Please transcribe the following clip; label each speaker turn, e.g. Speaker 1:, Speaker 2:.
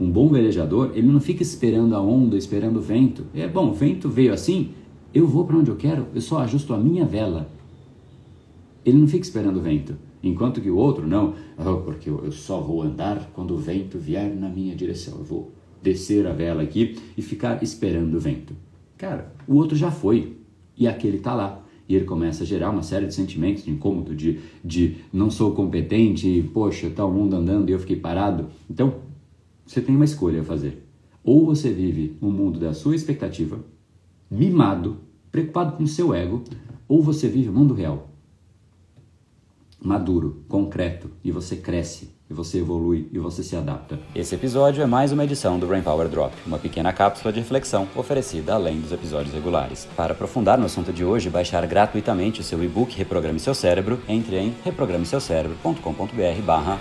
Speaker 1: Um bom velejador, ele não fica esperando a onda, esperando o vento. É bom, o vento veio assim, eu vou para onde eu quero, eu só ajusto a minha vela. Ele não fica esperando o vento. Enquanto que o outro, não, oh, porque eu só vou andar quando o vento vier na minha direção. Eu vou descer a vela aqui e ficar esperando o vento. Cara, o outro já foi e aquele está lá. E ele começa a gerar uma série de sentimentos de incômodo, de, de não sou competente, poxa, está o mundo andando e eu fiquei parado. Então, você tem uma escolha a fazer. Ou você vive um mundo da sua expectativa, mimado, preocupado com o seu ego, ou você vive o mundo real, maduro, concreto, e você cresce, e você evolui, e você se adapta.
Speaker 2: Esse episódio é mais uma edição do Brain Power Drop, uma pequena cápsula de reflexão oferecida além dos episódios regulares. Para aprofundar no assunto de hoje baixar gratuitamente o seu e-book Reprograme Seu Cérebro, entre em reprogrameseucerebro.com.br barra.